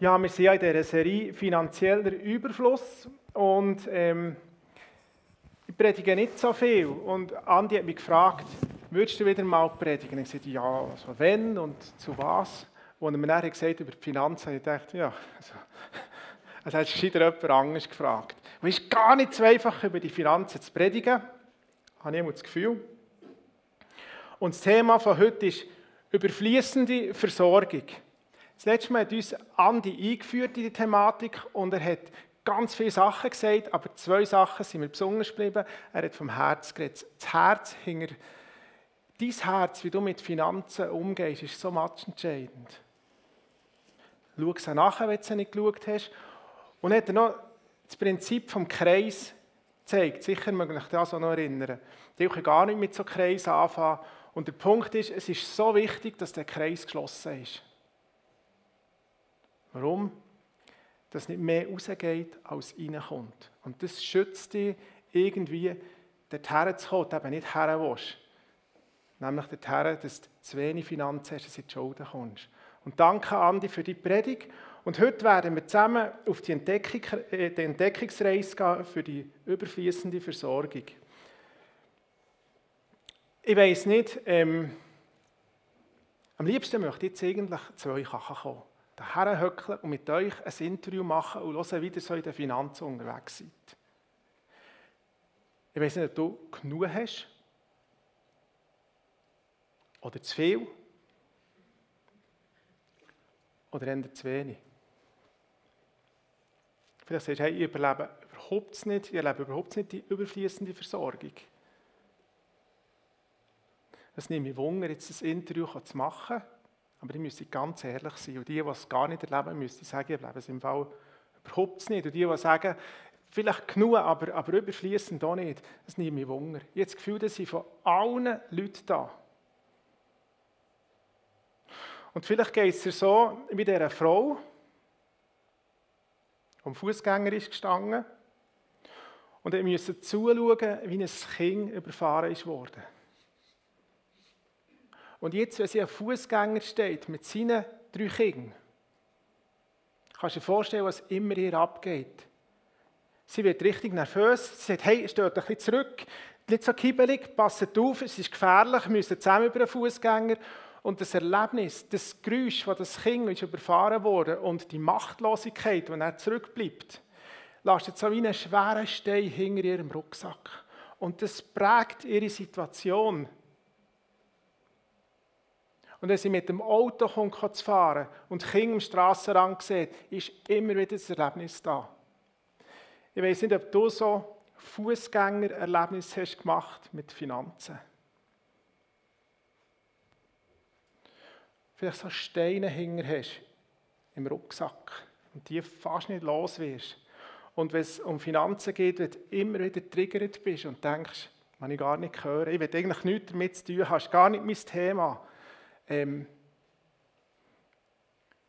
Ja, wir sind ja in dieser Serie finanzieller Überfluss und ähm, ich predige nicht so viel. Und Andi hat mich gefragt, würdest du wieder mal predigen? Ich sagte, ja, also wenn und zu was? Und er mir dann gesagt über die Finanzen, ich gedacht, ja, also, also hat sich jemand anderes gefragt. Und es ist gar nicht so einfach, über die Finanzen zu predigen, habe ich immer das Gefühl. Und das Thema von heute ist überfließende Versorgung. Das letzte Mal hat uns Andi eingeführt in die Thematik und er hat ganz viele Sachen gesagt, aber zwei Sachen sind mir besonders geblieben. Er hat vom Herz geredet. Das Herz hinter dein Herz, wie du mit Finanzen umgehst, ist so entscheidend. Schau es nachher, wenn du es nicht geschaut hast. Und hat er noch das Prinzip vom Kreis gezeigt. Sicher mögen ich das auch noch erinnern. Die können gar nicht mit so Kreisen anfangen. Und der Punkt ist, es ist so wichtig, dass der Kreis geschlossen ist. Warum? Dass nicht mehr rausgeht, als reinkommt. Und das schützt dich irgendwie, dorthin zu kommen, eben nicht her willst. Nämlich dorthin, dass du zu wenig Finanzen hast, dass du in die Schulden kommst. Und danke, Andi, für die Predigt. Und heute werden wir zusammen auf die, Entdeckung, äh, die Entdeckungsreise gehen für die überfließende Versorgung. Ich weiß nicht, ähm, am liebsten möchte ich jetzt eigentlich zu euch kommen daher hückeln und mit euch ein Interview machen und hören, wie ihr so in den Finanzen unterwegs seid. Ich weiß nicht, ob du genug hast oder zu viel oder eher zu wenig. Vielleicht sagst du, hey, ich überlebe überhaupt nicht, ich erlebe überhaupt nicht die überfließende Versorgung. Es nimmt mich Wunder, jetzt das Interview zu machen aber ich müsste ganz ehrlich sein. Und die, die es gar nicht erleben, müsste sagen, ich erlebe es im Fall überhaupt nicht. Und die, die sagen, vielleicht genug, aber, aber überfließend auch nicht, das nimmt mich Wunder. Ich habe das Gefühl, dass sie von allen Leuten da. Und vielleicht geht es dir so wie dieser Frau, die am Fußgänger ist gestanden und musste zuschauen, wie ein Kind überfahren ist worden. Und jetzt, wenn sie ein Fußgänger steht mit seinen drei Kindern, kannst du dir vorstellen, was immer ihr abgeht. Sie wird richtig nervös. Sie sagt, hey, steht ein bisschen zurück, nicht so kibbelig, passet auf, es ist gefährlich, wir müssen zusammen über einen Fußgänger. Und das Erlebnis, das Geräusch, das das Kind ist überfahren wurde und die Machtlosigkeit, wenn er zurückbleibt, lastet so wie einen schweren Stein hinter ihrem Rucksack. Und das prägt ihre Situation. Und wenn sie mit dem Auto kommt, zu fahren und Kinder am Strassenrand sieht, ist immer wieder das Erlebnis da. Ich weiß nicht, ob du so Fußgänger-Erlebnis hast gemacht mit Finanzen. Vielleicht so Steine hinger hast im Rucksack und die fast nicht los wirst. Und wenn es um Finanzen geht, wenn du immer wieder triggert bist und denkst, man ich gar nicht hören, ich will eigentlich nichts damit zu tun, hast gar nicht mein Thema. Ähm,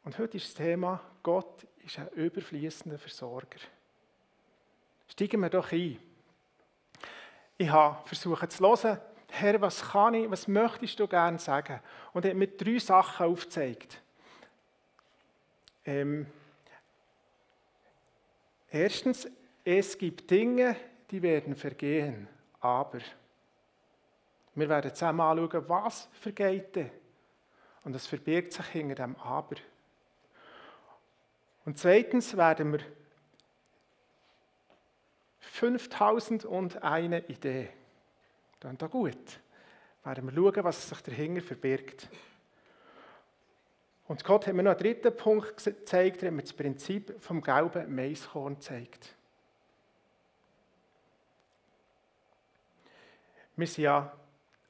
und heute ist das Thema, Gott ist ein überfließender Versorger. Steigen wir doch ein. Ich habe versucht zu hören, Herr, was kann ich, was möchtest du gerne sagen? Und er hat mir drei Sachen aufgezeigt. Ähm, erstens, es gibt Dinge, die werden vergehen, aber wir werden zusammen anschauen, was vergeht denn? Und es verbirgt sich hinter dem Aber. Und zweitens werden wir 5001 Idee. Dann da gut. Werden wir schauen, was sich dahinter verbirgt. Und Gott hat mir noch einen dritten Punkt gezeigt, er hat mir das Prinzip vom gelben Maiskorn gezeigt. Wir sind ja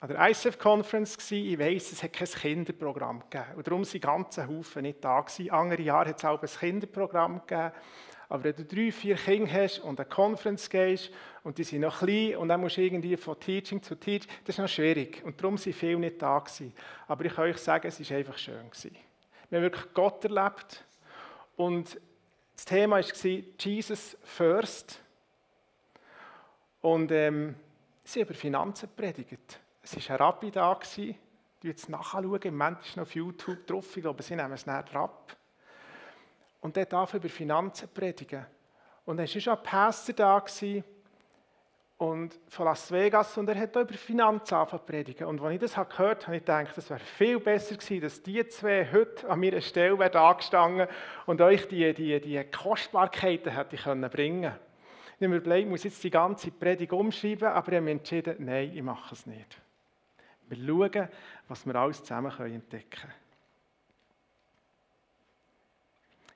an der ICF-Conference. Ich weiss, es hat kein Kinderprogramm gegeben. Und darum sind ganze Haufen nicht da gewesen. Andere Jahre hat es auch ein Kinderprogramm gegeben. Aber wenn du drei, vier Kinder hast und eine Conference gehst und die sind noch klein und dann musst du irgendwie von Teaching zu Teaching, das ist noch schwierig. Und darum sind viele nicht da gewesen. Aber ich kann euch sagen, es war einfach schön. Gewesen. Wir haben wirklich Gott erlebt. Und das Thema war Jesus First. Und ähm, sie haben über Finanzen predigt. Es war ein Rabbi da, ich jetzt nachschauen, im Moment ist noch auf YouTube drauf, ich glaube, sie nehmen es näher ab. und der darf über Finanzen predigen. Und dann war schon ein Pastor da gewesen, und von Las Vegas und er hat über Finanzen angefangen predigen. Und als ich das gehört habe, habe ich gedacht, es wäre viel besser gewesen, dass die zwei heute an meiner Stelle wären angestanden und euch die, die, die Kostbarkeiten hätte ich können bringen Ich habe mir überlegt, ich muss jetzt die ganze Predigt umschreiben, aber ich habe mich entschieden, nein, ich mache es nicht. Wir schauen, was wir alles zusammen entdecken können.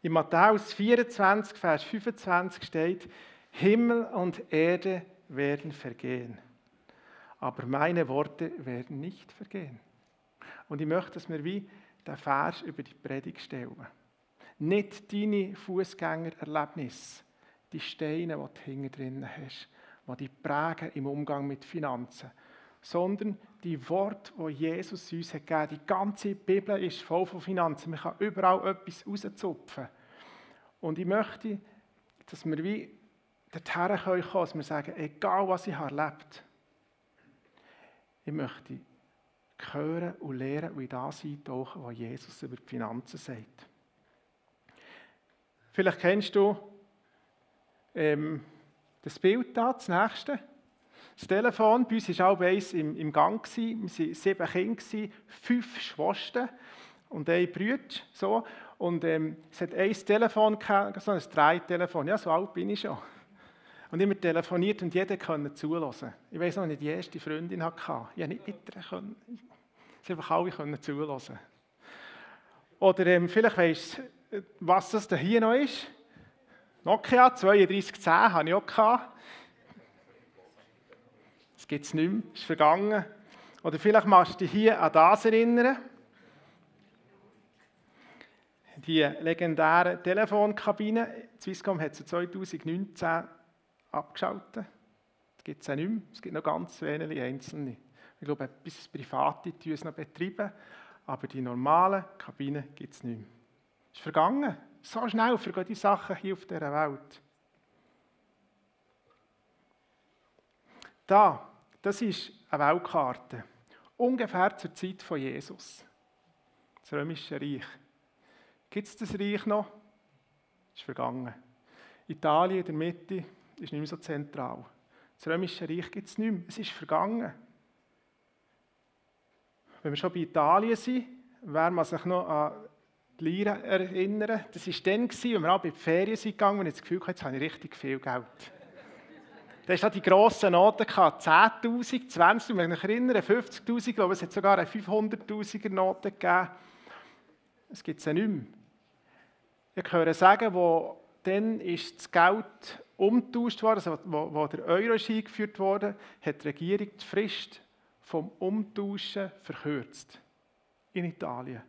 In Matthäus 24, Vers 25 steht, Himmel und Erde werden vergehen, aber meine Worte werden nicht vergehen. Und ich möchte, dass wir wie den Vers über die Predigt stellen. Nicht deine Fußgängererlebnisse, die Steine, die du hinten drin hast, die dich prägen im Umgang mit Finanzen, sondern die Worte, die Jesus uns hat gegeben Die ganze Bibel ist voll von Finanzen. Man kann überall etwas rauszupfen. Und ich möchte, dass wir wie dorthin kommen können, dass wir sagen, egal was ich erlebt habe, ich möchte hören und lernen in das eintauchen, was Jesus über die Finanzen sagt. Vielleicht kennst du ähm, das Bild da, das nächste. Das Telefon, bei uns war auch eins im, im Gang. Wir waren sieben Kinder, fünf Schwestern und ein Brüder. So. Und ähm, es hat ein Telefon, so ein Drei-Telefon. Ja, so alt bin ich schon. Und immer telefoniert und jeder konnte zulassen. Ich weiß noch nicht, die erste Freundin hatte. Ich konnte nicht ihr können. Sie einfach alle können zulassen. Oder ähm, vielleicht weisst du, was das hier noch ist. Nokia 3210 hatte ich auch. Gehabt. Das gibt es nicht mehr, ist vergangen. Oder vielleicht machst du dich hier an das erinnern. Die legendäre Telefonkabine. Swisscom hat sie 2019 abgeschaltet. Das gibt es auch nicht mehr. Es gibt noch ganz wenige einzelne. Ich glaube, bis Private es noch betreiben, aber die normalen Kabinen gibt es nicht mehr. Es ist vergangen. So schnell vergehen die Sachen hier auf dieser Welt. Da, das ist eine Weltkarte. Ungefähr zur Zeit von Jesus. Das Römische Reich. Gibt es das Reich noch? Es ist vergangen. Italien in der Mitte, ist nicht mehr so zentral. Das Römische Reich gibt es nicht mehr. Es ist vergangen. Wenn wir schon bei Italien sind, werden wir sich noch an die Lira erinnern. Das war dann, als wir auch bei den Ferien sind gegangen und ich das Gefühl hatte, jetzt habe ich richtig viel Geld. Da hast die grossen Noten gehabt, 10'000, 20'000, ich mich erinnern, 50'000, ich glaube, es hat sogar eine 500'000er Note gegeben. Es gibt es ja nicht mehr. Ich höre sagen, wo dann ist das Geld umgetauscht worden, also wo, wo der Euro ist eingeführt wurde, hat die Regierung die Frist vom Umtauschen verkürzt. In Italien.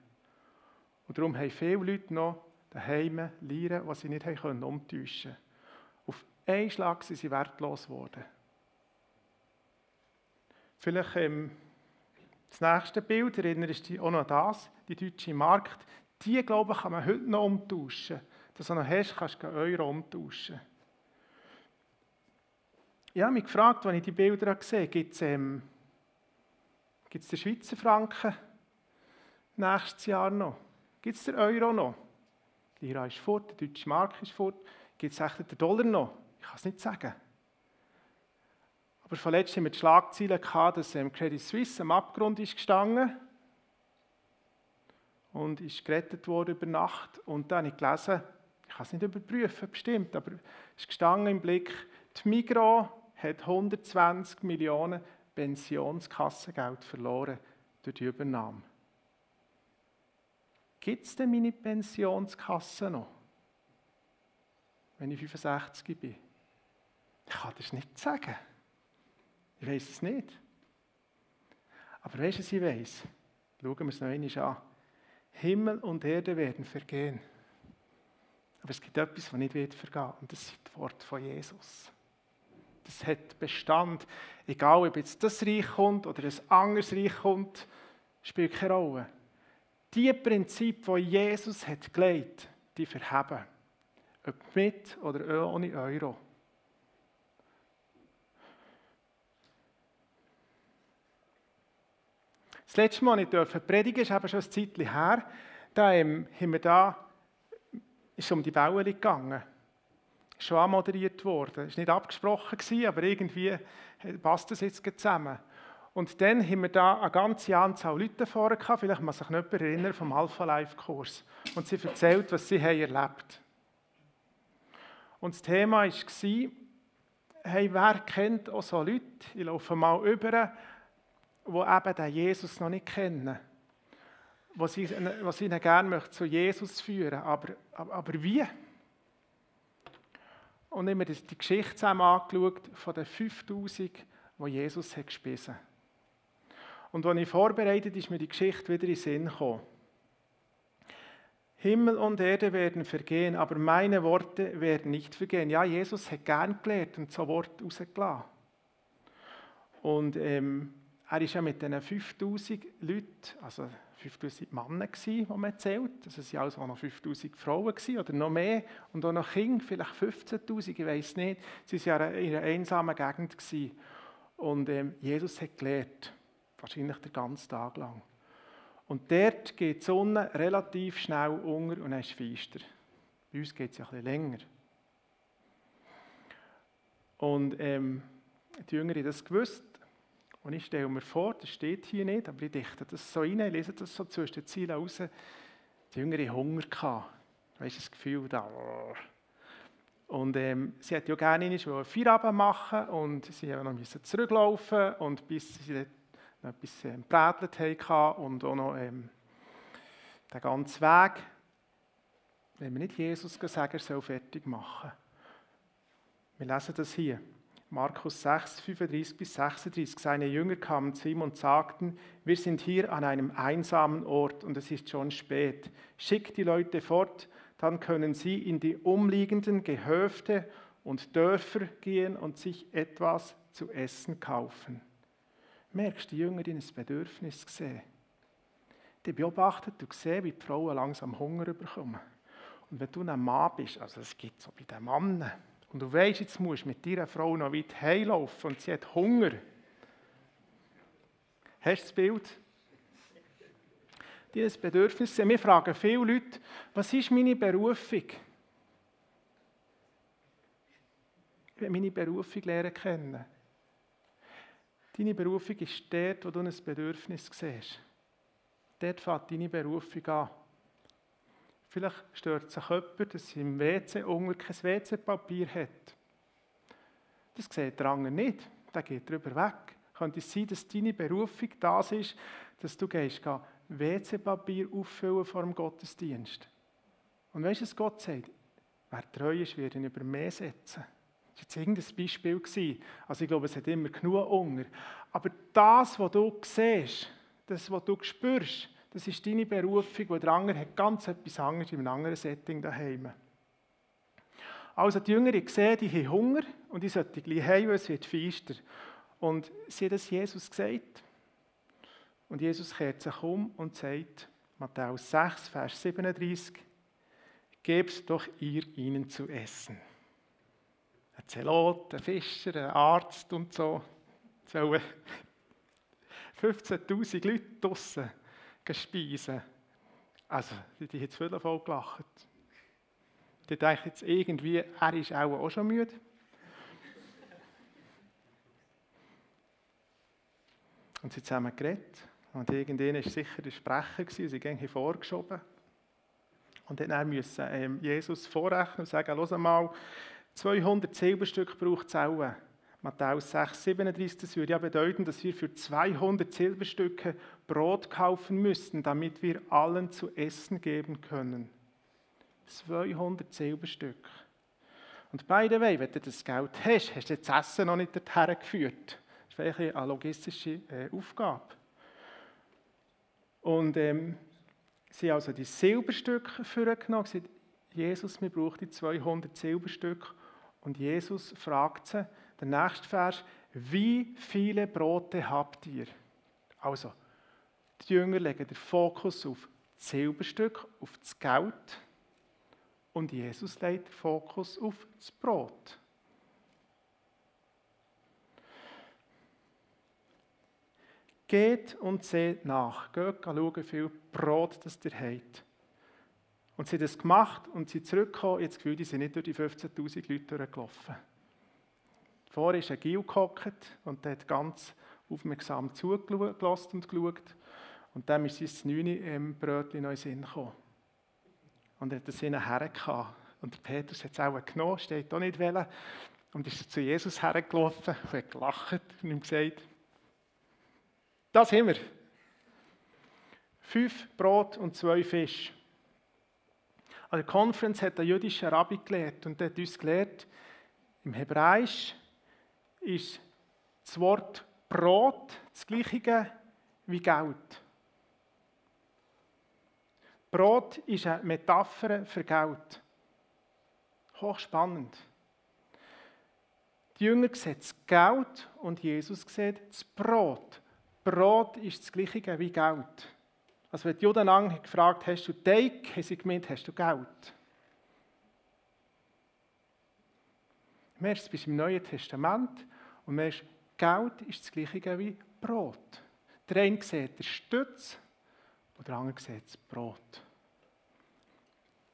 Und darum haben viele Leute noch daheim Lieren, die sie nicht haben können, umtauschen konnten. Einen Schlag sind sie wertlos geworden. Vielleicht ähm, das nächste Bild, erinnerst du dich auch noch an das, die deutsche Markt, die, glaube ich, kann man heute noch umtauschen. Dass du noch hast, kannst du Euro umtauschen. Ich habe mich gefragt, als ich die Bilder gesehen gibt es ähm, den Schweizer Franken nächstes Jahr noch? Gibt es den Euro noch? Die Lira ist fort, der deutsche Mark ist fort. Gibt es den Dollar noch? Ich kann es nicht sagen. Aber vorletzt haben wir die Schlagzeilen gehabt, dass ähm, Credit Suisse am Abgrund ist gestanden und ist gerettet worden über Nacht. Und dann habe ich gelesen, ich kann es nicht überprüfen, bestimmt, aber es ist gestanden im Blick, die Migros hat 120 Millionen Pensionskassengeld verloren durch die Übernahme. Gibt es denn meine Pensionskasse noch? Wenn ich 65 bin? Ich kann das nicht sagen. Ich weiß es nicht. Aber weißt du, was ich weiß? Schauen wir es noch einmal an. Himmel und Erde werden vergehen. Aber es gibt etwas, das nicht wird vergehen. Und das ist das Wort von Jesus das hat Bestand. Egal, ob jetzt das Reich kommt oder ein anderes Reich kommt, spielt keine Rolle. Die Prinzipien, die Jesus hat gelegt, die verheben. Ob mit oder ohne Euro. Das letzte Mal, ich durfte predigen, ist eben schon ein Zeitchen her. Da ähm, haben wir da ist um die Wellen gegangen. Ist schon anmoderiert worden. Ist nicht abgesprochen gewesen, aber irgendwie passt das jetzt zusammen. Und dann haben wir da eine ganze Anzahl Leute vorne gehabt, vielleicht kann sich jemand erinnern vom Alpha Life Kurs. Und sie erzählt, was sie haben erlebt. Und das Thema war, hey, wer kennt auch so Leute, ich laufe mal über, die eben den Jesus noch nicht kennen. Was sie, ihnen gerne zu Jesus führen aber, aber, aber wie? Und ich habe mir die Geschichte zusammen angeschaut von den 5000, die Jesus hat gespissen hat. Und als ich vorbereitet ist mir die Geschichte wieder in den Sinn gekommen. Himmel und Erde werden vergehen, aber meine Worte werden nicht vergehen. Ja, Jesus hat gern gelehrt und so Wort rausgelassen. Und ähm, er war ja mit diesen 5000 Leuten, also 5000 Männer, die man zählt. Also es waren also auch noch 5000 Frauen oder noch mehr. Und auch noch Kinder, vielleicht 15.000, ich weiß nicht. Sie waren ja in einer einsamen Gegend. Und ähm, Jesus hat gelehrt, wahrscheinlich den ganzen Tag lang. Und dort geht die Sonne relativ schnell unter und dann ist feister. Bei uns geht es ja ein bisschen länger. Und ähm, die Jünger haben das gewusst. Und ich stelle mir vor, das steht hier nicht, aber ich dichte das so rein, ich lese das so zwischen den Zielen raus. Die Jünger hatten Hunger. Gehabt. Weißt du, das Gefühl da. Und ähm, sie hat ja gerne einen Feierabend machen und sie mussten noch zurücklaufen und bis sie noch etwas ähm, gebrätelt hatten und auch noch ähm, den ganzen Weg, wenn wir nicht Jesus sagen, er soll fertig machen. Wir lesen das hier. Markus 6, 35 bis 36. Seine Jünger kamen zu ihm und sagten, wir sind hier an einem einsamen Ort und es ist schon spät. Schickt die Leute fort, dann können sie in die umliegenden Gehöfte und Dörfer gehen und sich etwas zu essen kaufen merkst, die Jüngerin ein Bedürfnis gesehen. Die beobachtet und sehen, wie die Frauen langsam Hunger bekommen. Und wenn du ein Mann bist, also es gibt so bei den Männern, und du weißt, jetzt musst du mit deiner Frau noch weit heimlaufen und sie hat Hunger. Hast du das Bild? Die ein Bedürfnis. Wir fragen viele Leute, was ist meine Berufung? Ich will meine Berufung lernen kennen. Deine Berufung ist dort, wo du ein Bedürfnis siehst. Dort fängt deine Berufung an. Vielleicht stört sich jemand, dass er im WC unter kein WC-Papier hat. Das sieht der andere nicht. Der geht darüber weg. Könnte es sein, dass deine Berufung das ist, dass du gehst, WC-Papier auffüllen vor dem Gottesdienst. Und weißt du, was Gott sagt? Wer treu ist, wird ihn über mehr setzen. Das war jetzt irgendein Beispiel. Also ich glaube, es hat immer genug Hunger. Aber das, was du siehst, das, was du spürst, das ist deine Berufung, wo der andere hat ganz etwas anderes in einem anderen Setting daheim. Also die Jünger haben gesehen, die haben Hunger und die sollten gleich heim, es wird feister. Und sie haben das Jesus gesagt. Und Jesus kehrt sich um und sagt, Matthäus 6, Vers 37, Gebt doch ihr ihnen zu essen ein Zelot, ein Fischer, ein Arzt und so. Sollen 15.000 Leute draussen speisen. Also, die, haben jetzt viel voll gelacht. Die denken jetzt irgendwie, er ist auch, auch schon müde. Und sie zusammen geredet. Und irgendwann war sicher der Sprecher, gewesen, sie gingen vorgeschoben. Und dann musste ähm, Jesus vorrechnen und sagen, hör mal, 200 Silberstück braucht es auch. Matthäus 6, 37, das würde ja bedeuten, dass wir für 200 Silberstücke Brot kaufen müssten, damit wir allen zu essen geben können. 200 Silberstück. Und by the way, wenn du das Geld hast, hast du das Essen noch nicht dorthin geführt. Das ist eine logistische äh, Aufgabe. Und ähm, sie haben also die Silberstücke vorgenommen, gesagt, Jesus, wir brauchen die 200 Silberstücke und Jesus fragt sie, der nächste Vers, wie viele Brote habt ihr? Also, die Jünger legen den Fokus auf das Silberstück, auf das Geld und Jesus legt den Fokus auf das Brot. Geht und seht nach. Geht schauen, wie viel Brot das ihr habt. Und sie haben das gemacht und sie zurückgekommen. Jetzt Gefühl, die sind nicht durch die 15.000 Leute durchgelaufen. Vorher ist ein Gil gehockt und hat ganz aufmerksam zugelassen und geschaut. Und dann ist sein neune ähm, Brötchen noch in den Sinn gekommen. Und er hat es ihnen hergehauen. Und der Petrus hat es auch genommen, steht auch nicht wählen. Und ist zu Jesus hergelaufen und hat gelacht und ihm gesagt, das haben wir. Fünf Brot und zwei Fische. An der Konferenz hat der jüdische Rabbi gelehrt und hat uns gelehrt, im Hebräisch ist das Wort Brot das gleiche wie Geld. Brot ist eine Metapher für Geld. Hochspannend. Die Jünger sehen das Geld und Jesus sieht das Brot. Brot ist das gleiche wie Geld. Also wenn die Juden lang gefragt hast du Teig, haben sie gemeint, hast du Geld. Merkst, du bist im Neuen Testament und merkst, Geld ist das gleiche wie Brot. Der eine sieht den Stütz und der andere sieht das Brot.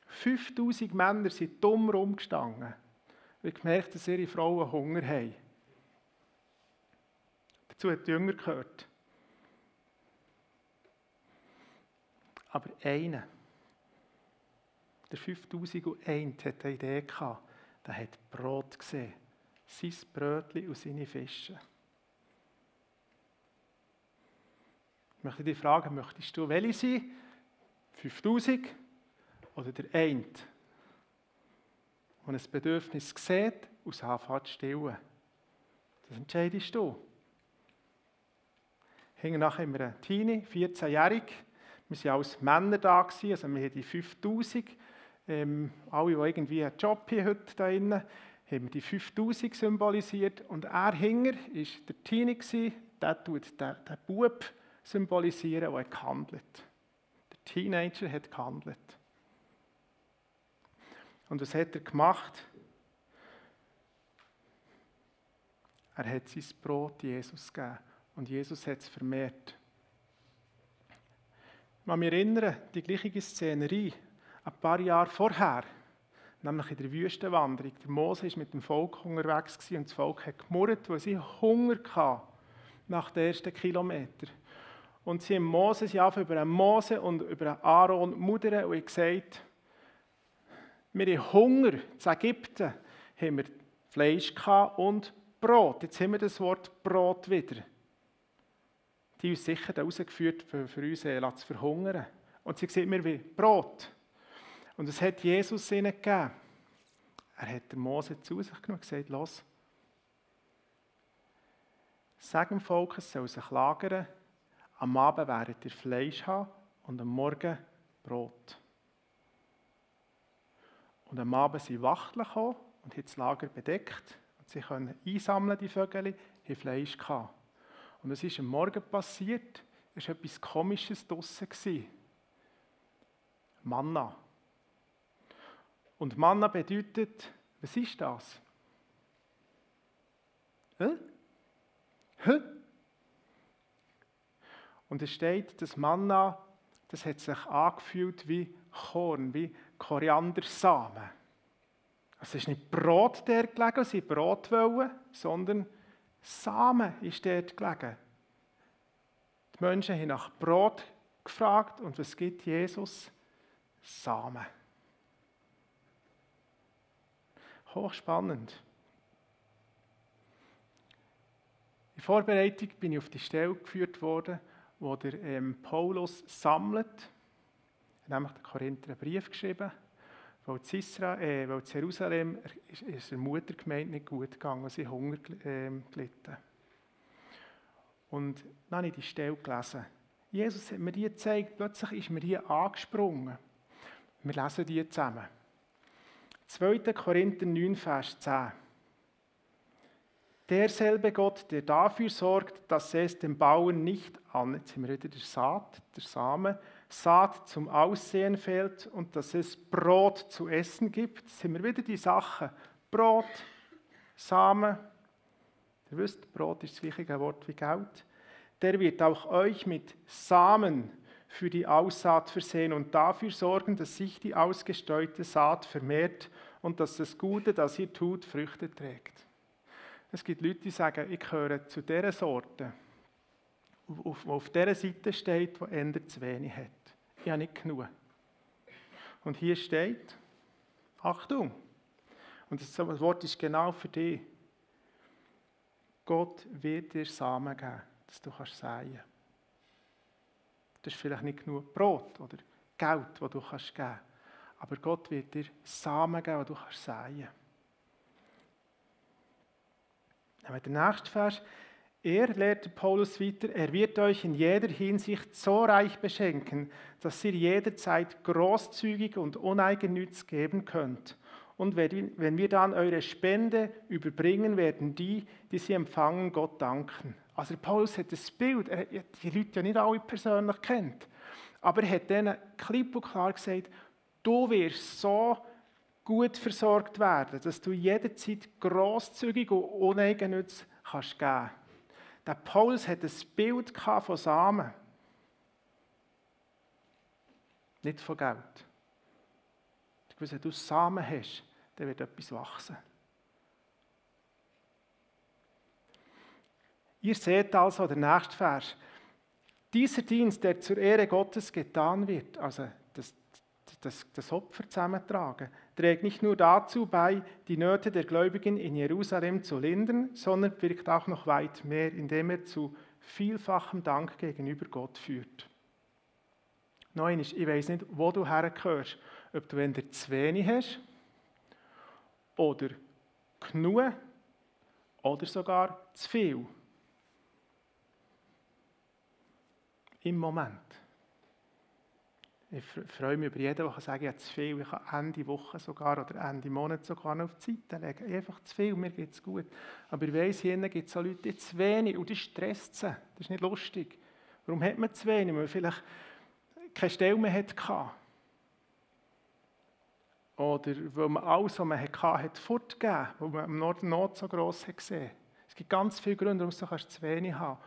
5000 Männer sind dumm rumgestanden, weil gemerkt dass ihre Frauen Hunger haben. Dazu hat die Jünger gehört. Aber einer, der 5001, hat eine Idee gehabt, der hat Brot gesehen. Sein Brötchen und seine Fische. Ich möchte dich fragen, möchtest du welche sein? 5000 oder der eine, der ein Bedürfnis sieht und es zu stillen? Das entscheidest du. Hingen nachher immer ein Teenie, 14-jährig. Wir waren alles Männer da, also wir haben die 5000. Ähm, alle, die irgendwie einen Job haben heute da drin, haben wir die 5000 symbolisiert. Und er hinger war der Teenie, der tut den, Bub symbolisieren, der gehandelt Der Teenager hat gehandelt. Und was hat er gemacht? Er hat sein Brot Jesus gegeben. Und Jesus hat es vermehrt. Ich kann mich erinnern, die gleiche Szenerie, ein paar Jahre vorher, nämlich in der Wüstenwanderung. Der Mose war mit dem Volk unterwegs und das Volk hat gemurrt, weil sie Hunger hatten nach den ersten Kilometern. Und sie haben Mose, sie haben über Mose und über Aaron mudern und gesagt, wir haben Hunger. In Ägypten haben wir Fleisch und Brot. Jetzt haben wir das Wort Brot wieder. Die uns sicher rausgeführt, für, für uns äh, zu verhungern. Und sie sehen mir wie Brot. Und es hat Jesus ihnen gegeben. Er hat den Mose zu sich genommen und gesagt, los, sag dem Volk, es soll sich lagern, am Abend werdet ihr Fleisch haben und am Morgen Brot. Und am Abend sind Wachteln gekommen und haben das Lager bedeckt. Und sie können einsammeln, die Vögel, haben Fleisch gehabt. Und es ist am Morgen passiert, es war etwas Komisches draussen. Manna. Und Manna bedeutet, was ist das? Hä? Hä? Und es steht, das Manna, das hat sich angefühlt wie Korn, wie Koriandersamen. Also es ist nicht Brot der gelegen, sie Brot wollen, sondern Samen ist dort gelegen. Die Menschen haben nach Brot gefragt und was gibt Jesus? Samen. Hochspannend. In Vorbereitung bin ich auf die Stelle geführt worden, wo der ähm, Paulus sammelt. Er hat nämlich den Korinther einen Brief geschrieben, weil in, Israel, äh, weil Jerusalem ist, ist der Muttergemeinde nicht gut gegangen, sie Hunger äh, gelitten. Und dann habe ich die Stelle gelesen. Jesus hat mir die gezeigt, plötzlich ist mir hier angesprungen. Wir lesen die zusammen. 2. Korinther 9, Vers 10. Derselbe Gott, der dafür sorgt, dass es dem Bauern nicht an, jetzt sind wir wieder der Saat, der Same, Saat zum Aussehen fehlt und dass es Brot zu essen gibt. Jetzt sind wir wieder die Sache. Brot, Samen, ihr wisst, Brot ist das gleiche Wort wie Geld. Der wird auch euch mit Samen für die Aussaat versehen und dafür sorgen, dass sich die ausgestreute Saat vermehrt und dass das Gute, das ihr tut, Früchte trägt. Es gibt Leute, die sagen, ich gehöre zu dieser Sorte, die auf, dieser Seite steht, die ändert zu wenig hat. Ich habe nicht genug. Und hier steht, Achtung, und das Wort ist genau für dich. Gott wird dir Samen geben, dass du kannst säen. Das ist vielleicht nicht genug Brot oder Geld, das du kannst geben kannst. Aber Gott wird dir Samen geben, die du kannst säen. Aber der nächste Vers. Er, lehrt Paulus weiter, er wird euch in jeder Hinsicht so reich beschenken, dass ihr jederzeit großzügig und uneigennütz geben könnt. Und wenn wir dann eure Spende überbringen, werden die, die sie empfangen, Gott danken. Also Paulus hat das Bild, er hat die Leute ja nicht alle persönlich kennt, aber er hat ihnen klipp und klar gesagt, du wirst so gut versorgt werden, dass du jederzeit großzügig und uneigennütz kannst geben. Der Paulus hat ein Bild von Samen, nicht von Geld. Wenn du Samen hast, dann wird etwas wachsen. Ihr seht also, der nächste Vers, dieser Dienst, der zur Ehre Gottes getan wird, also das, das, das Opfer zusammentragen, trägt nicht nur dazu bei, die Nöte der Gläubigen in Jerusalem zu lindern, sondern wirkt auch noch weit mehr, indem er zu vielfachem Dank gegenüber Gott führt. Neun ist, ich weiß nicht, wo du hergehörst, ob du entweder zu wenig hast oder genug oder sogar zu viel. Im Moment. Ich freue mich über jeden, der sagen kann, habe zu viel, ich kann Ende Woche sogar oder Ende Monat sogar noch auf die Seite legen. Einfach zu viel, mir geht es gut. Aber ich weiss, hier gibt es auch Leute, die zu wenig und die stresst sie. Das ist nicht lustig. Warum hat man zu wenig? Weil man vielleicht keine Stelle mehr hatte. Oder weil man alles, was man hatte, hat fortgegeben, weil man am Norden Not so gross hat gesehen. Es gibt ganz viele Gründe, warum du zu wenig haben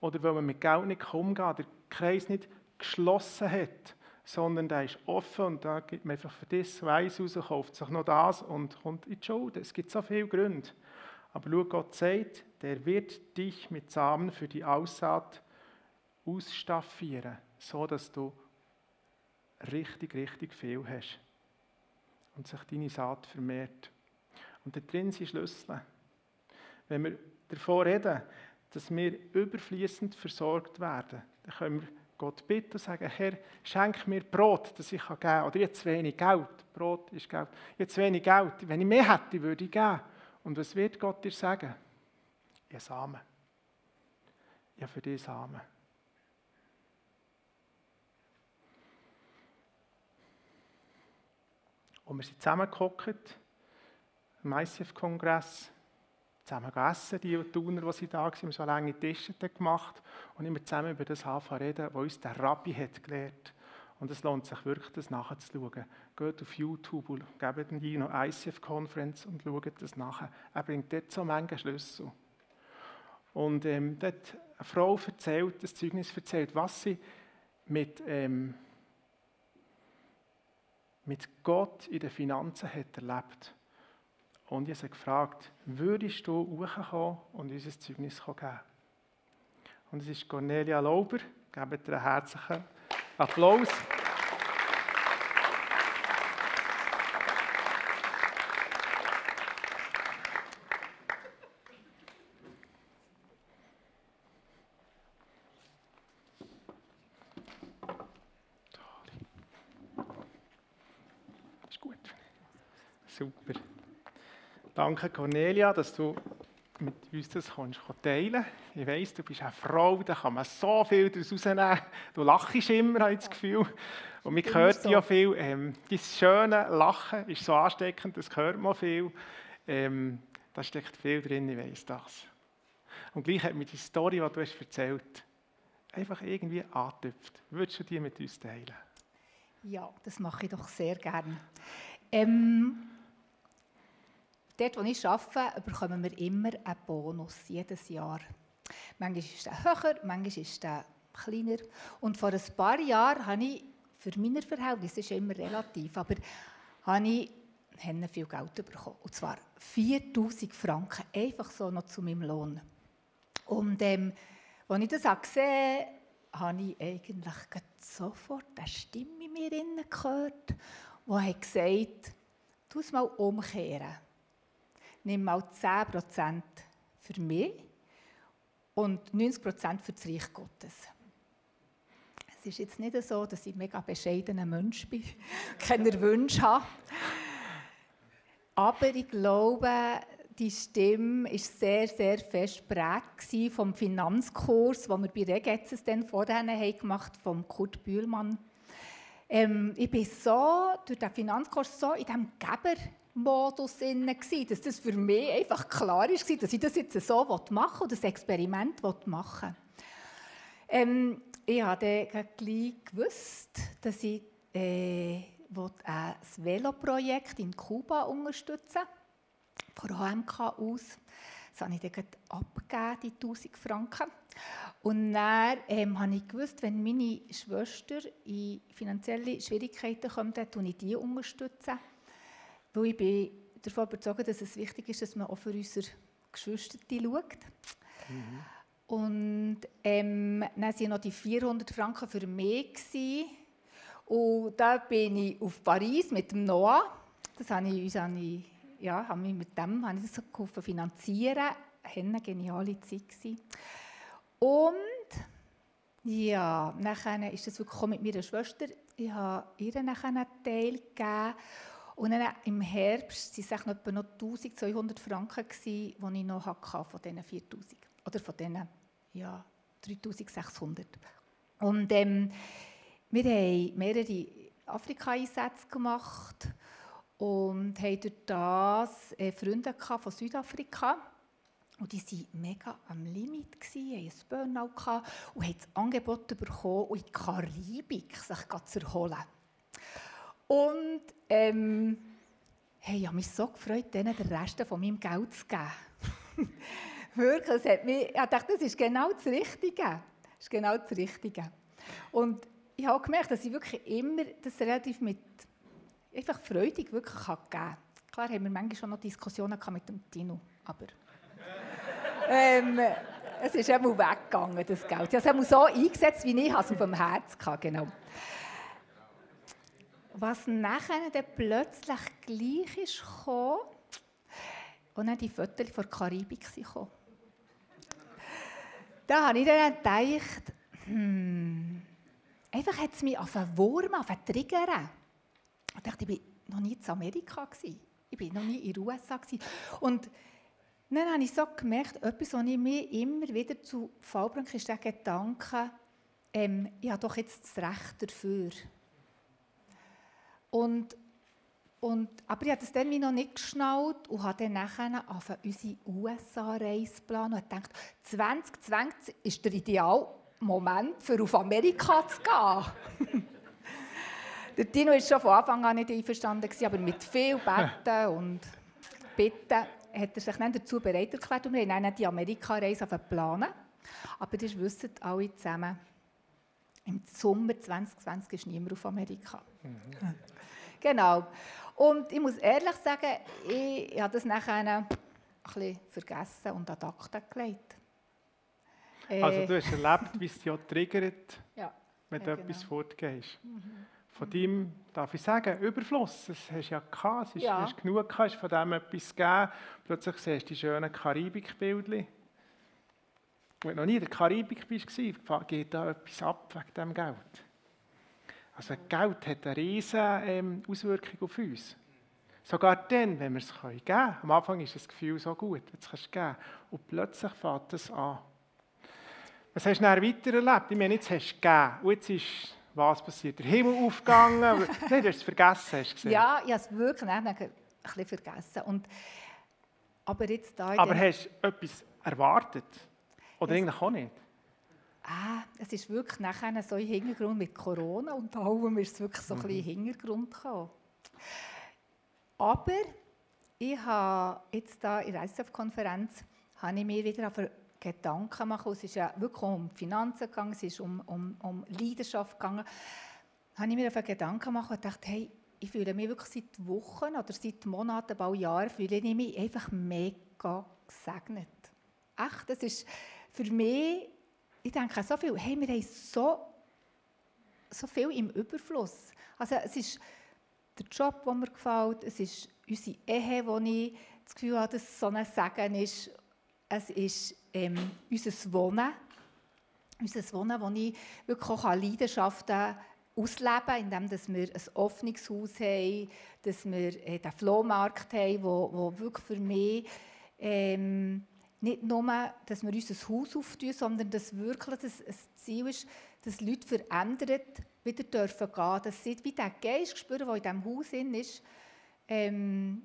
Oder weil man mit Geld nicht umgehen der Kreis nicht geschlossen hat, sondern der ist offen und da gibt man einfach für das Weiss raus, kauft sich noch das und kommt in die Schuld. Es gibt so viele Gründe. Aber schau, Gott sagt, der wird dich mit Samen für die Aussaat ausstaffieren, so dass du richtig, richtig viel hast und sich deine Saat vermehrt. Und da drin sind Schlüssel. Wenn wir davon reden, dass wir überfließend versorgt werden, dann können wir Gott bitten und sagen, Herr, schenk mir Brot, das ich geben kann. Oder jetzt wenig Geld. Brot ist Geld. Jetzt wenig Geld. Wenn ich mehr hätte, würde ich geben. Und was wird Gott dir sagen? Ich Samen. Ja, für dich Samen. Und wir sind zusammengehockt am ICF-Kongress, zusammen gegessen, die Tuner, die sie da waren, haben so lange Tische gemacht und immer zusammen über das reden, was uns der Rabbi hat gelehrt. Und es lohnt sich wirklich, das nachzuschauen. Geht auf YouTube und gebt die noch ICF-Conference und schaut das nach. Er bringt dort so manche Schlüssel. Und ähm, dort eine Frau erzählt, das Zeugnis erzählt, was sie mit ähm, mit Gott in den Finanzen hat erlebt. Und ich habe gefragt, würdest du hochkommen und uns ein Zeugnis geben? Und es ist Cornelia Lauber. Gebt ihr einen herzlichen Applaus Danke, Cornelia, dass du mit uns das kannst teilen Ich weiss, du bist eine Frau, da kann man so viel daraus rausnehmen. Du lachst immer, habe ich das Gefühl. Und man hört so. ja viel. Ähm, das schöne Lachen ist so ansteckend, das hört man viel. Ähm, da steckt viel drin, ich weiss das. Und gleich hat mir die Story, die du hast erzählt einfach irgendwie angetüpft. Würdest du die mit uns teilen? Ja, das mache ich doch sehr gerne. Ähm, Dort, wo ich arbeite, bekommen wir immer einen Bonus, jedes Jahr. Manchmal ist der höher, manchmal ist der kleiner. Und vor ein paar Jahren habe ich, für meine Verhältnisse, ist immer relativ, aber habe ich viel Geld bekommen. Und zwar 4000 Franken, einfach so noch zu meinem Lohn. Und ähm, als ich das gesehen habe, habe ich eigentlich sofort eine Stimme in mir gehört, die gesagt hat, tu es mal umkehren. Nimm mal 10% für mich und 90% für das Reich Gottes. Es ist jetzt nicht so, dass ich ein mega bescheidener Mensch bin, keine Wünsche habe. Aber ich glaube, die Stimme war sehr, sehr fest geprägt vom Finanzkurs, den wir bei Regetzes dann vorher gemacht haben, von Kurt Bühlmann. Ähm, ich bin so durch den Finanzkurs so in diesem Gebermodus dass das für mich einfach klar ist, dass ich das jetzt so machen will und das Experiment machen will. Ähm, ich habe dann gleich gewusst, dass ich äh, ein Veloprojekt in Kuba unterstützen von HMK aus. Das habe ich dann abgegeben, die 1000 Franken. Und dann ähm, habe ich gewusst, wenn meine Schwester in finanzielle Schwierigkeiten kommt, dann ich die. Weil ich bin davon überzeugt, dass es wichtig ist, dass man auch für unsere Geschwister schaut. Mhm. Und ähm, dann waren noch die 400 Franken für mich. Gewesen. Und da bin ich auf Paris mit dem Noah. Das habe ich, uns, habe ich, ja, habe ich mit dem habe ich das geholfen finanzieren. Das war eine geniale Zeit. Gewesen. Und ja, nachher ist das wirklich mit meiner Schwester. Ich habe ihr nachher einen Teil gegeben. Und dann im Herbst waren es noch 1200 Franken, die ich noch hatte von diesen 4000. Oder von diesen ja, 3600. Und ähm, wir haben mehrere Afrika-Einsätze gemacht und haben durch das äh, Freunde von Südafrika. Und die waren mega am Limit, hatten ein Burnout und haben das Angebot bekommen, in die Karibik sich zu erholen. Und ähm, hey, ich habe mich so gefreut, denen den Rest von meinem Geld zu geben. Wirklich, hat mich, ich dachte, das ist genau das Richtige. Das ist genau das Richtige. Und ich habe gemerkt, dass ich wirklich immer das relativ mit einfach freudig wirklich geben kann. Klar haben wir manchmal schon noch Diskussionen mit dem Tino, aber ähm, es ist einmal weggegangen, das Geld. Ich habe es so eingesetzt, wie ich es auf dem Herz hatte, genau. Was nachher dann plötzlich gleich ist gekommen, und dann die Fotos von der Karibik kamen. Da habe ich dann gedacht, hm, einfach hat es mich auf einen Wurm, auf einen Trigger. Ich dachte, ich war noch nie in Amerika. Ich war noch nie in den USA. Und dann habe ich so gemerkt, etwas, was ich mir immer wieder zu Fall bringe, ist der Gedanke, ähm, ich habe doch jetzt das Recht dafür. Und, und, aber ich habe das dann noch nicht geschnallt und habe dann nachher auf unsere USA-Reise geplant und gedacht, 2020 ist der Idealmoment, für auf Amerika zu gehen. der Tino war schon von Anfang an nicht einverstanden, aber mit viel Betten und Bitten hat er sich dann dazu bereit erklärt und wir haben dann die Amerika-Reise planen. Aber das wissen alle zusammen, im Sommer 2020 ist niemand auf Amerika. Mhm. Genau. Und ich muss ehrlich sagen, ich, ich habe das nachher ein bisschen vergessen und an Akte gelegt. Äh, also du hast erlebt, wie es dich triggert, ja, wenn du ja, etwas genau. fortgehst. Mhm von deinem, darf ich sagen, Überfluss. Das hast du ja gehabt, es ist, ja. hast genug gehabt, hast von dem etwas gegeben. Plötzlich siehst du die schönen Karibikbildchen. Wenn du noch nie in der Karibik warst, geht da etwas ab wegen diesem Geld. Also Geld hat eine riesige ähm, Auswirkung auf uns. Sogar dann, wenn wir es geben können. Am Anfang ist das Gefühl so gut, jetzt kannst du geben. Und plötzlich fängt es an. Was hast du dann weiter erlebt? Ich meine, jetzt hast du gegeben. Und jetzt ist was passiert? Der Himmel aufgegangen? Nein, du hast es vergessen, hast du gesehen. Ja, ich habe es wirklich ein bisschen vergessen. Und, aber jetzt da aber hast du etwas erwartet? Oder eigentlich auch nicht? Ah, es ist wirklich nachher so im Hintergrund mit Corona und allem ist es wirklich so mhm. ein bisschen im Hintergrund gekommen. Aber ich habe jetzt da in der ISF-Konferenz habe ich mir wieder Gedanken machen. Es ist ja wirklich um Finanzen gegangen, es ist um, um, um Leidenschaft gegangen. Da habe ich mir einfach Gedanken gemacht und dachte, hey, ich fühle mich wirklich seit Wochen oder seit Monaten, bald Jahren, fühle ich mich einfach mega gesegnet. Echt, das ist für mich, ich denke so viel, hey, wir haben so, so viel im Überfluss. Also es ist der Job, der mir gefällt, es ist unsere Ehe, wo ich das Gefühl habe, dass es so ein Segen ist. Es ist ähm, unser Wohnen, unser Wohnen, wo ich wirklich auch Leidenschaften ausleben indem wir ein offenes Haus haben, dass wir äh, den Flohmarkt haben, wo wirklich für mich ähm, nicht nur, dass wir unser Haus auftun, sondern dass wirklich das, Ziel ist, dass Leute verändert wieder dürfen gehen, dass sie wie den Geist spüren, der in diesem Haus ist, ähm,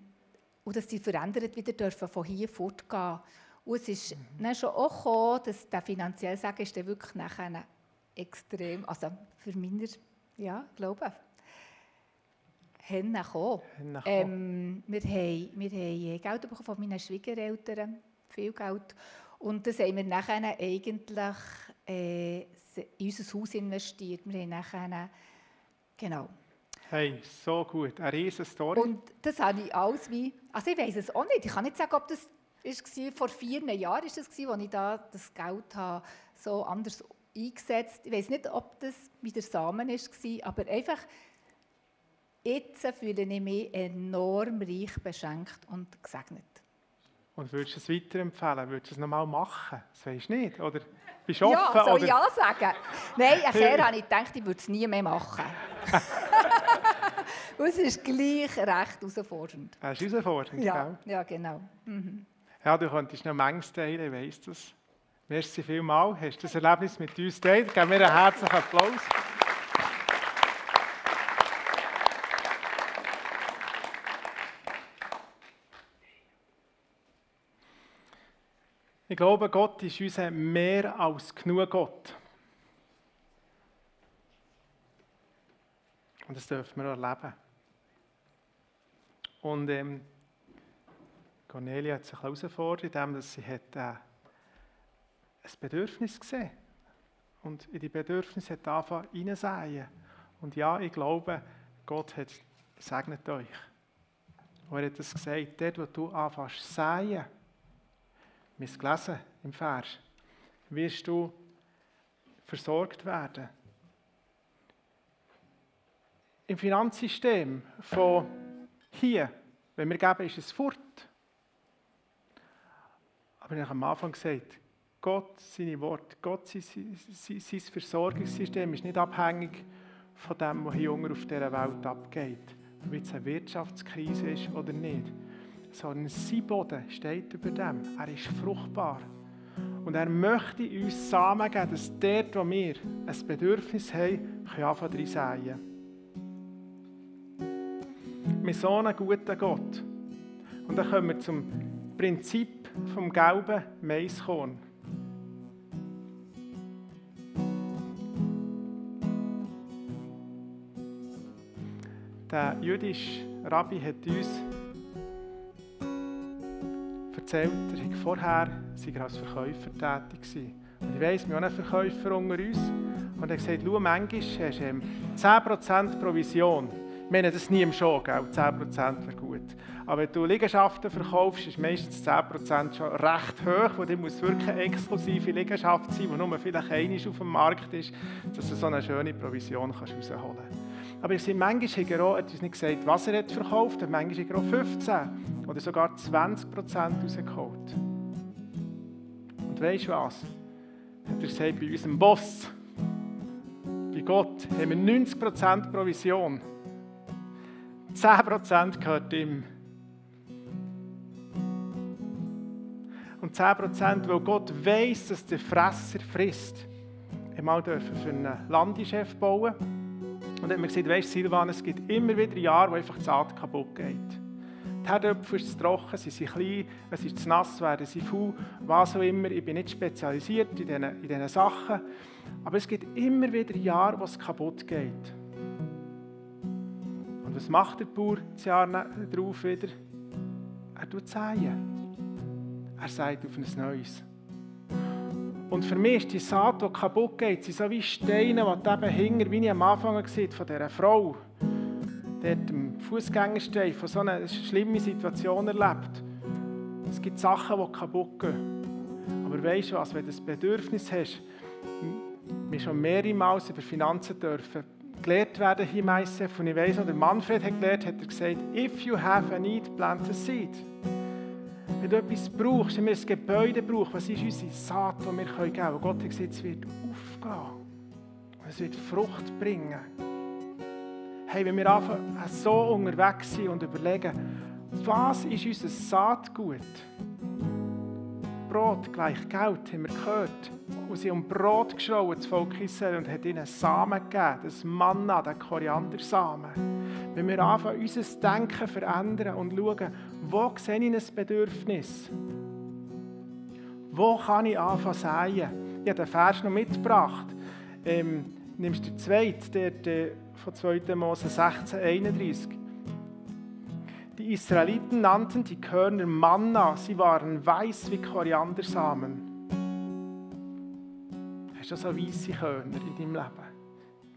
und dass sie verändert wieder dürfen von hier fortgehen. Und es ist mhm. dann schon auch gekommen, dass der finanzielle Sagen ist dann wirklich nachher extrem, also für meine, ja, glaube hingekommen. Ähm, wir, haben, wir haben Geld bekommen von meinen Schwiegereltern, viel Geld. Und das haben wir nachher eigentlich äh, in unser Haus investiert. Wir haben nachher, genau. Hey, so gut, eine riesige Story. Und das habe ich alles wie, also ich weiß es auch nicht, ich kann nicht sagen, ob das war, vor vier Jahren ist das als ich da das Geld habe, so anders eingesetzt. Ich weiß nicht, ob das mit der Samen war, aber einfach jetzt fühle ich mich enorm reich beschenkt und gesegnet. Und würdest du es weiterempfehlen? Würdest du es nochmal machen? Das weisst du nicht, oder? Bist du ja, soll ich ja sagen? Nein, nachher habe ich gedacht, ich würde es nie mehr machen. Und es ist gleich recht herausfordernd. Es ist herausfordernd, ja, gell? Ja, genau. Mhm. Ja, du könntest noch Menge teilen, ich weiss das. Merci vielmals, hast du das Erlebnis mit uns geteilt. Geben wir einen herzlichen Applaus. Ich glaube, Gott ist unser mehr als genug Gott. Und das dürfen wir erleben. Und ähm, Cornelia hat sich herausgefordert, indem sie hat, äh, ein Bedürfnis gesehen und in die Bedürfnisse hat angefangen hineinsäen. Und ja, ich glaube, Gott hat segnet euch. Und er hat es gesagt, dort, wo du anfängst zu säen, wir es gelesen im Vers, wirst du versorgt werden. Im Finanzsystem von hier, wenn wir geben, ist es fort. Aber ich habe am Anfang gesagt, Gott, seine Worte, Gott, sein, sein, sein Versorgungssystem ist nicht abhängig von dem, was hier auf dieser Welt abgeht. Ob es eine Wirtschaftskrise ist oder nicht sondern sein Boden steht über dem. Er ist fruchtbar. Und er möchte uns Samen geben, dass dort, wo wir ein Bedürfnis haben, können anfangen zu säen. Mit so einem guten Gott. Und dann kommen wir zum Prinzip vom gelben Maiskorn. Der jüdische Rabbi hat uns erzählt, er vorher sei er als Verkäufer tätig gewesen. Und ich weiss, wir haben einen Verkäufer unter uns. Und er hat gesagt, schau, manchmal hast du 10% Provision. Ich meine, das nie im Show, gell? 10% wäre gut. Aber wenn du Liegenschaften verkaufst, ist meistens 10% schon recht hoch, weil die muss wirklich eine exklusive Liegenschaft sein, die nur vielleicht einmal auf dem Markt ist, dass du so eine schöne Provision kannst rausholen kannst. Aber ich sehe, manchmal hat er, auch, hat uns nicht gesagt, was er hat verkauft hat, manchmal hat er auch 15 oder sogar 20 Prozent rausgeholt. Und weißt du was? Hat er gesagt, bei unserem Boss, bei Gott, haben wir 90 Prozent Provision. 10 Prozent gehört ihm. Und 10 Prozent, weil Gott weiß, dass der Fresser frisst. Einmal dürfen für einen Landeschef bauen und hat mir gesagt, weißt Silvan, es gibt immer wieder Jahre, wo einfach die Saat kaputt geht. Die Herdöpfel sind trocken, sie sind klein, es ist zu nass, werden sie faul, was auch immer. Ich bin nicht spezialisiert in diesen, in diesen Sachen. Aber es gibt immer wieder Jahre, wo es kaputt geht. Und was macht der Bauer das Jahr darauf wieder? Er tut säen. Er sagt auf ein Neues. Und für mich ist die Saat, die kaputt geht, sind so wie Steine, die eben hängen, wie ich am Anfang gesehen von dieser Frau, hat am Fußgängerstein von so einer schlimmen Situation erlebt. Es gibt Sachen, die kaputt gehen. Aber weißt du was, wenn du das Bedürfnis hast, wir schon mehrere Mal über Finanzen dürfen gelehrt werden hier im ICF. Und ich weiss noch, der Manfred hat gelehrt, hat er gesagt, if you have a need, plant a seed. Wenn du etwas brauchst, wenn wir ein Gebäude brauchen, was ist unsere Saat, die wir geben können? Und Gott hat gesagt, es wird aufgehen. Es wird Frucht bringen. Hey, wenn wir einfach so unterwegs sind und überlegen, was ist unser Saatgut? Brot gleich Geld, haben wir gehört. Und sie haben Brot geschrauen, das Volk Israel, und hat ihnen Samen gegeben, das Manna, den Koriandersamen. Wenn wir anfangen, unser Denken verändern und schauen, wo sehe ich ein Bedürfnis? Wo kann ich anfangen zu säen? Ich habe den Vers noch mitgebracht. Ähm, nimmst du den zweiten, der, der von 2. Mose 16, 31. Die Israeliten nannten die Körner Manna, sie waren weiß wie Koriandersamen. Hast du so weiße Körner in deinem Leben?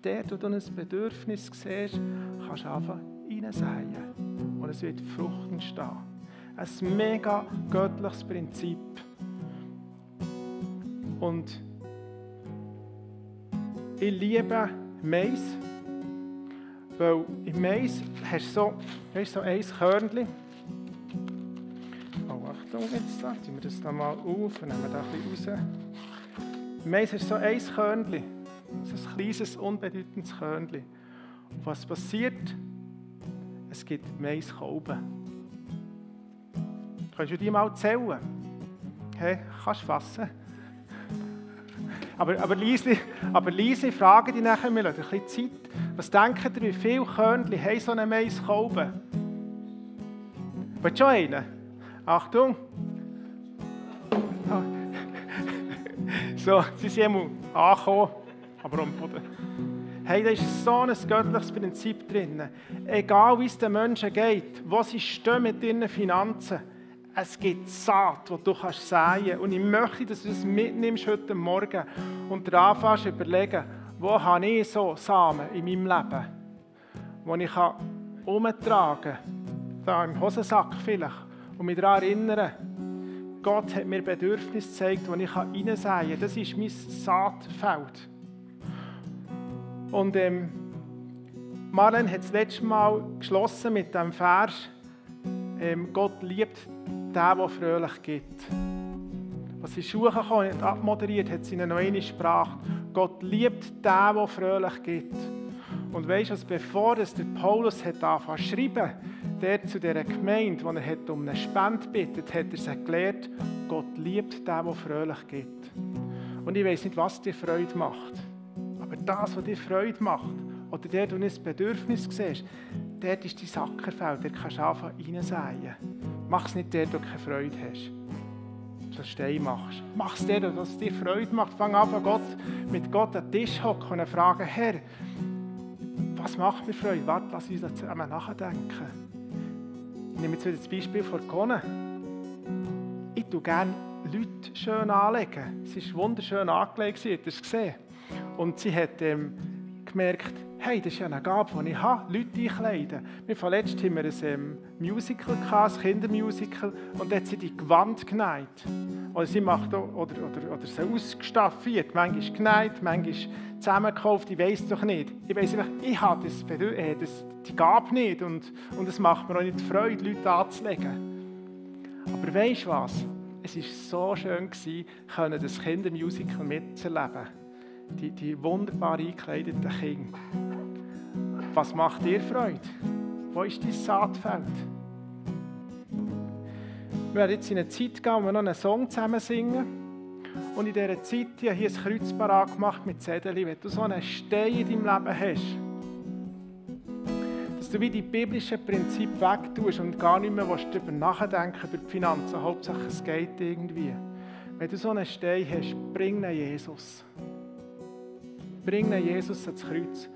Dort, wo du ein Bedürfnis siehst, kannst du anfangen hineinsäen. Es wird Frucht entstehen. Ein mega göttliches Prinzip. Und ich liebe Mais. Weil im Mais hast du so, weißt, so ein Körnchen. Oh, Achtung, jetzt. Ziehen wir das da mal auf und nehmen da ein bisschen raus. Im Mais hast du so ein Körnchen. So ein kleines, unbedeutendes Körnchen. Und was passiert? Es gibt Maiskolben. Kannst du die mal zählen? Hey, kannst du fassen? Aber, aber Liesli, aber Liesli, frage dich nachher, wir lassen ein bisschen Zeit. Was denkt ihr, wie viele Körnchen haben so einen Maiskolben? Willst du schon einen? Achtung! So, sie sind einmal angekommen, aber am Boden. Hey, da ist so ein göttliches Prinzip drin. Egal wie es den Menschen geht, wo sie stehen mit ihren Finanzen, es gibt Saat, die du kannst säen Und ich möchte, dass du das mitnimmst heute Morgen und dir anfängst überlegen, wo habe ich so Samen in meinem Leben, die ich umtragen kann, da im Hosensack vielleicht, und mich daran erinnern, Gott hat mir Bedürfnisse gezeigt, die ich reinsäen kann. Das ist mein Saatfeld. Und ähm, Marlene hat das letzte Mal geschlossen mit dem Vers, ähm, Gott liebt den, der fröhlich gibt. Als sie Schuhe kam und abmoderiert, hat sie eine neue Sprache. Gott liebt den, der fröhlich gibt. Und weißt du, bevor das der Paulus hat angefangen zu schreiben, der zu dieser Gemeinde, wo er hat um eine Spende bittet, hat er sie gelehrt, Gott liebt den, der fröhlich gibt. Und ich weiß nicht, was dir Freude macht. Aber das, was dir Freude macht, oder der, du ein Bedürfnis siehst, dort ist dein Sackerfeld, dort kannst du anfangen reinsäen. Mach es nicht dort, wo du keine Freude hast. So Stein machst. Mach es dort, was dir Freude macht. Fang an, Gott, mit Gott an den Tisch hocken und fragen, Herr, was macht mir Freude? Warte, lass uns zusammen nachdenken. Ich nehme jetzt wieder das Beispiel von Conne. Ich tue gerne Leute schön anlegen. Sie ist wunderschön angelegt, habt ihr es gesehen? Und sie hat ähm, gemerkt, hey, das ist ja eine Gabe, die ich habe, Leute einkleiden. Wir vorletzt haben wir ein ähm, Musical, gehabt, ein Kindermusical, und dort hat sie die Gewand geneigt. Oder sie macht auch, oder, oder, oder sie ausgestaffiert, manchmal geneigt, manchmal zusammengekauft, ich weiß doch nicht. Ich weiß einfach, ich habe das, äh, das, die Gabe nicht und, und es macht mir auch nicht Freude, Leute anzulegen. Aber weißt du was? Es war so schön, gewesen, das Kindermusical mitzuerleben die, die wunderbar eingekleideten Kinder. Was macht dir Freude? Wo ist dein Saatfeld? Wir werden jetzt in eine Zeit gehen, wo wir noch einen Song zusammen singen. Und in dieser Zeit, ich hier ein Kreuz parat gemacht mit Zettel, wenn du so einen Stein in deinem Leben hast, dass du wie die biblischen Prinzipien wegtust und gar nicht mehr darüber nachdenken, über die Finanzen. Hauptsache es geht irgendwie. Wenn du so einen Stein hast, bring ihn Jesus. Bring Jesus ans Kreuz.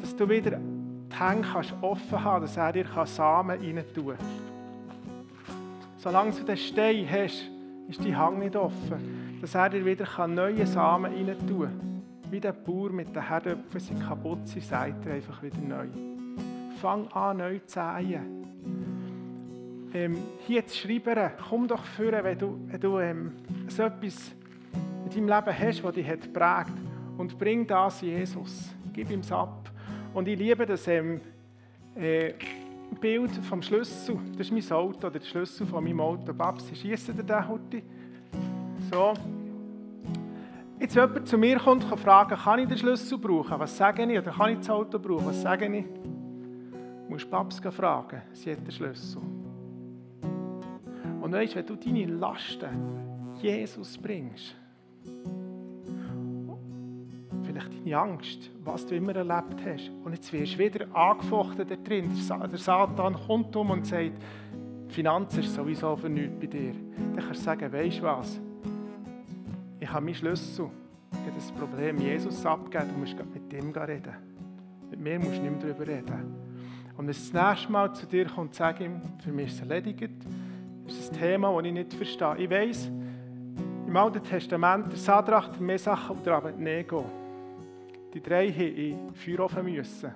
Dass du wieder die Hände kannst offen haben dass er dir Samen rein tun kann. Solange du den Stein hast, ist die Hang nicht offen. dass er dir wieder neue Samen rein tun kann. Wie der Bauer mit den Herdöpfen sind kaputt sind, sagt er einfach wieder neu. Fang an, neu zu säen. Ähm, hier zu schreiben, komm doch vor, wenn du, wenn du ähm, so etwas in deinem Leben hast, das dich hat geprägt und bring das Jesus. Gib ihm es ab. Und ich liebe das ähm, äh, Bild vom Schlüssel. Das ist mein Auto, oder der Schlüssel von meinem Auto. Babsi, schießt dir den heute? So. Jetzt jemand zu mir kommt und fragt, kann ich den Schlüssel brauchen? Was sage ich? Oder kann ich das Auto brauchen? Was sage ich? Du musst Babs fragen, sie hat den Schlüssel. Und weißt, wenn du deine Lasten Jesus bringst, vielleicht deine Angst, was du immer erlebt hast, und jetzt wirst du wieder angefochten da drin, der Satan kommt um und sagt, Finanzen ist sowieso für nichts bei dir. Dann kannst du sagen, weißt du was? Ich habe meinen Schlüssel. Ich habe das Problem Jesus abgegeben, du musst mit dem reden. Mit mir musst du nicht mehr darüber reden. Und wenn es das nächste Mal zu dir kommt, sag ihm, für mich ist es erledigt. Das ist ein Thema, das ich nicht verstehe. Ich weiss, im Alten Testament, der Sadrach, der Mesach und der Abednego, die drei mussten in den Feuerofen müssen.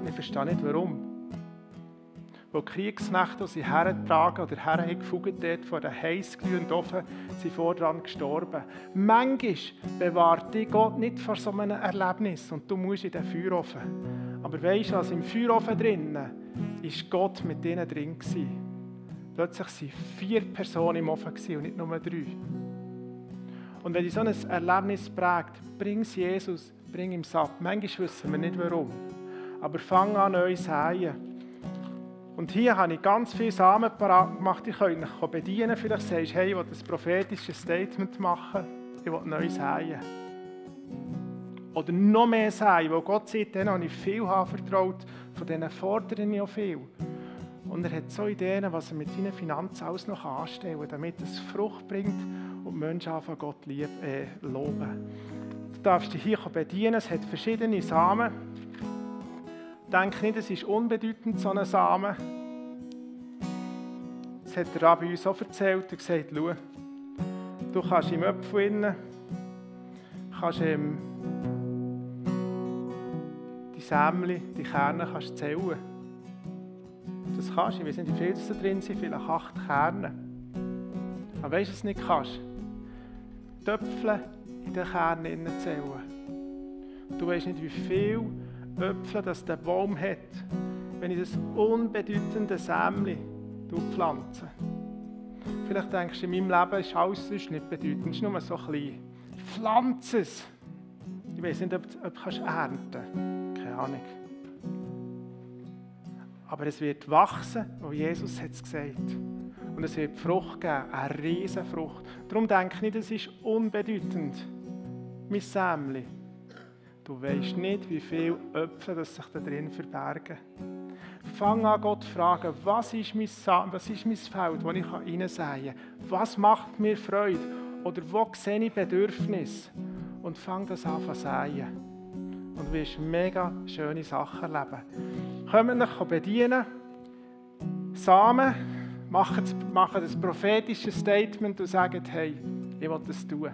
Und ich verstehe nicht, warum. Wo die Kriegsnächte, die sie hergetragen oder hergefugt dort vor den heißglühenden Ofen, sind voran gestorben. Manchmal bewahrt dich Gott nicht vor so einem Erlebnis und du musst in den Feuerofen. Aber weißt du was, im Feuerofen drinnen ist Gott mit ihnen drin gewesen. Plötzlich waren vier Personen im Ofen und nicht nur drei. Und wenn dich so ein Erlebnis prägt, bring es Jesus, bring ihm es ab. Manchmal wissen wir nicht warum. Aber fang an, zu säen. Und hier habe ich ganz viele Samen parat gemacht. Ich könnte euch bedienen. Vielleicht sagst du, hey, ich will ein prophetisches Statement machen. Ich will neu säen. Oder noch mehr säen, weil Gott sagt, denen habe ich viel vertraut. Von denen fordere ich auch viel. Und er hat so Ideen, was er mit seinen Finanzen alles noch anstellen kann, damit es Frucht bringt und Menschen anfangen Gott lieb, äh, loben. Du darfst dich hier bedienen. Es hat verschiedene Samen. Denk nicht, es ist unbedeutend, so ein Samen. Das hat der Rabbi uns auch erzählt. Er gesagt, schau, du kannst im Öpfel innen, kannst im die Sämli, die Kerne kannst zählen. Das kannst. Ich weiß nicht, wie viel da drin sind, vielleicht acht Kerne. Aber weißt du, was du nicht kannst? Töpfel in den Kernen zählen. Du weißt nicht, wie viel Äpfel das der Baum hat, wenn ich das unbedeutende Sämli pflanze. Vielleicht denkst du, in meinem Leben ist alles sonst nicht bedeutend, es ist nur so klein. Pflanze es. Ich weiß nicht, ob, ob du kannst ernten Keine Ahnung. Aber es wird wachsen, wo Jesus hat es gesagt. Und es wird Frucht geben, eine riesige Frucht. Darum denke ich nicht, es ist unbedeutend. Mein Sämli. Du weißt nicht, wie viele Äpfel das sich da drin verbergen. Fang an, Gott zu fragen, was ist mein, Sa was ist mein Feld, das ich hineinsäen kann? Was macht mir Freude? Oder wo sehe ich Bedürfnis? Und fang das an zu säen. Und du wirst mega schöne Sachen erleben. Kommen dich bedienen, Samen, machen, machen das prophetische Statement und sagen, hey, ich will das tun.